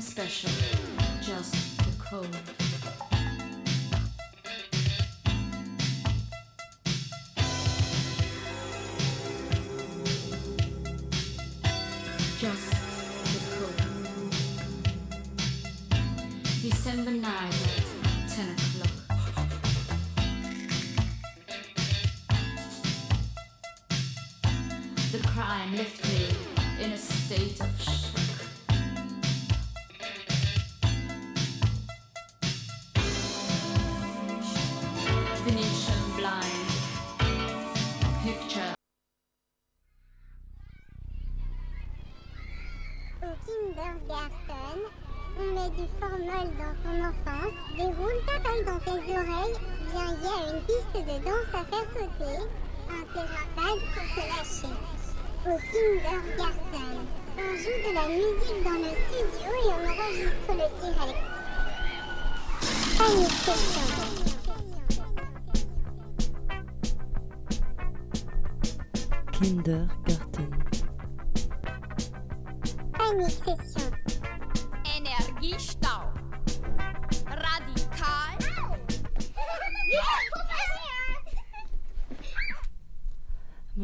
Special, just the cold.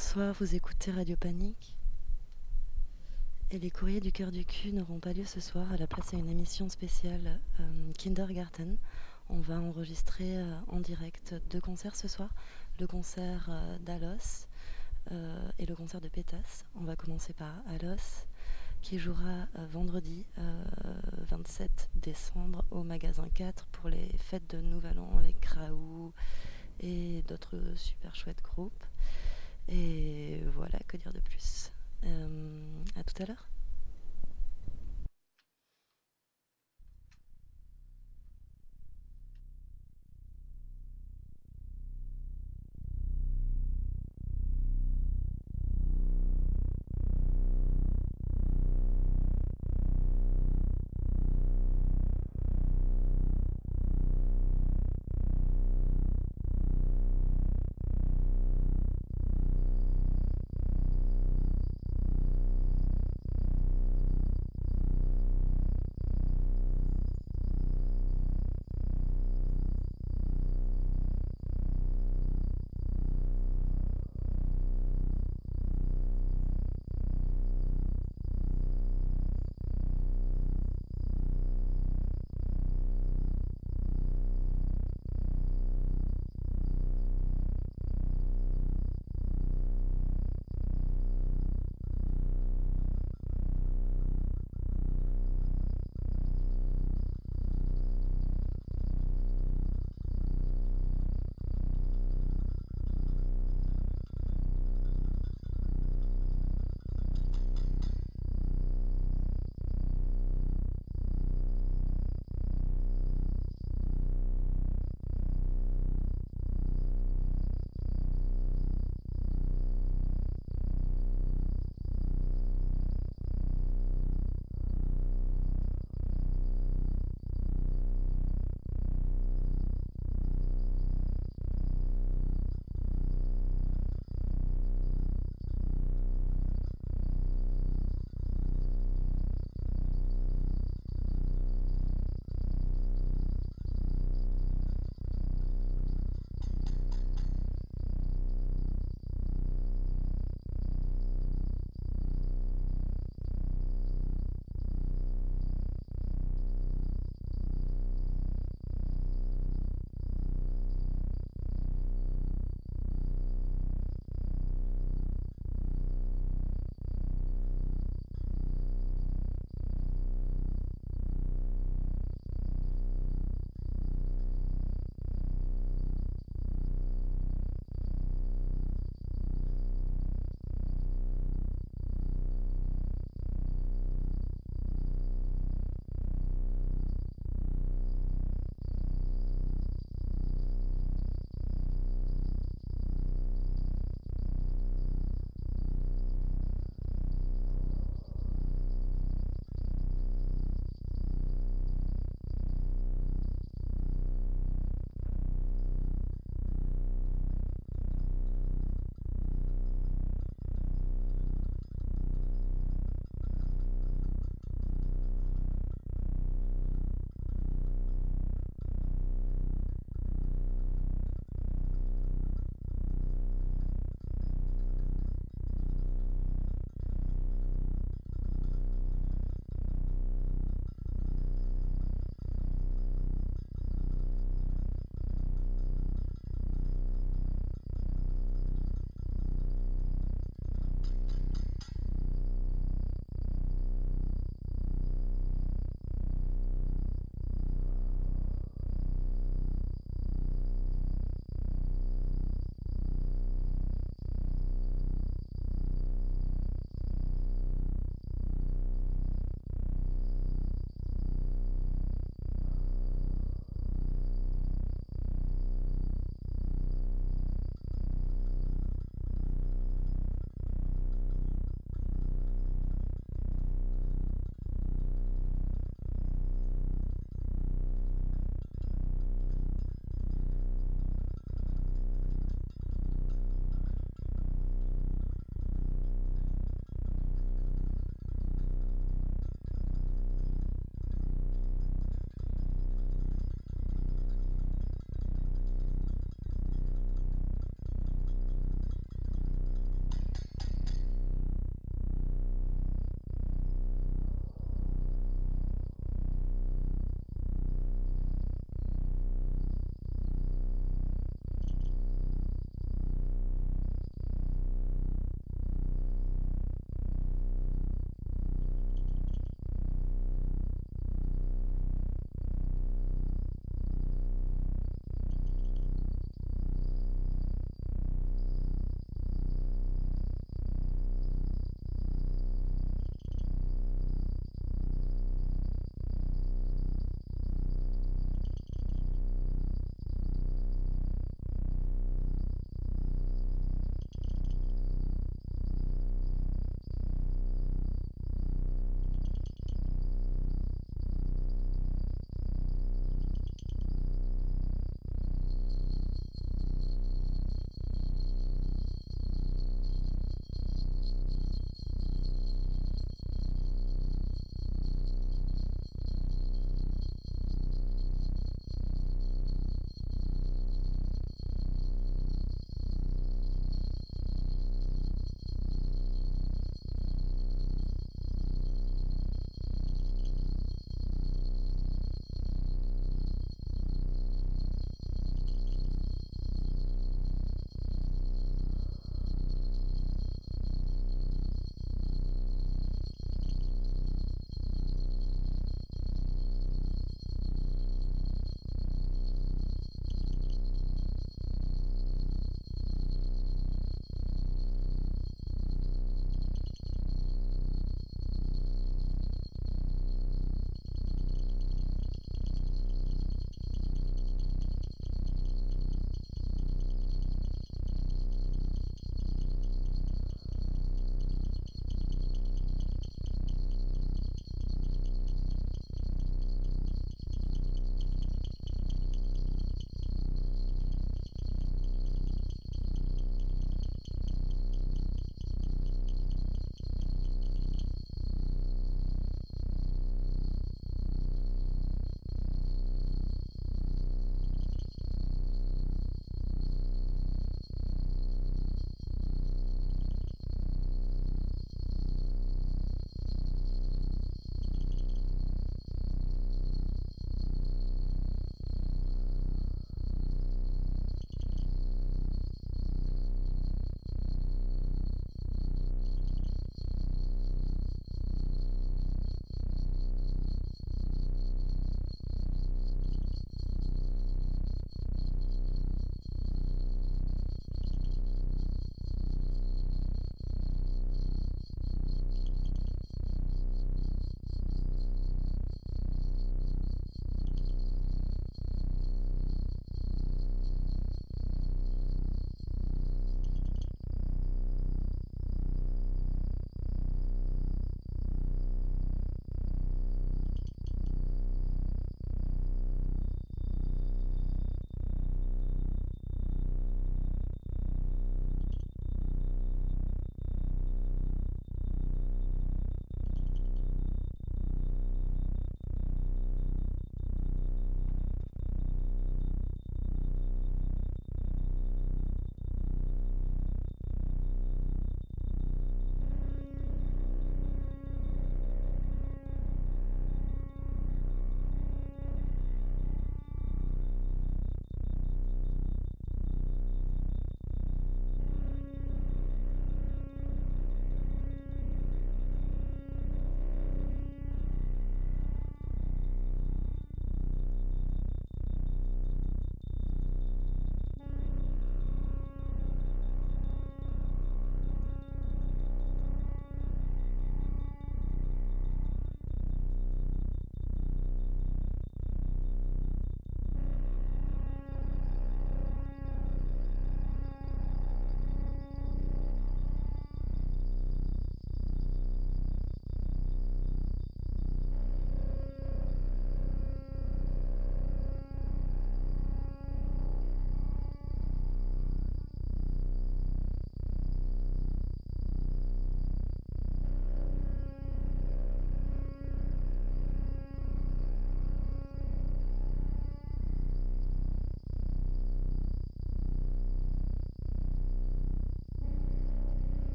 Bonsoir, vous écoutez Radio Panique. Et les courriers du cœur du cul n'auront pas lieu ce soir. À la place, à une émission spéciale euh, Kindergarten. On va enregistrer euh, en direct deux concerts ce soir. Le concert euh, d'Alos et le concert de Pétas. On va commencer par Alos qui jouera vendredi euh, 27 décembre au magasin 4 pour les fêtes de Nouvel An avec Kraou et d'autres super chouettes groupes. Et voilà, que dire de plus? Euh, À tout à l'heure.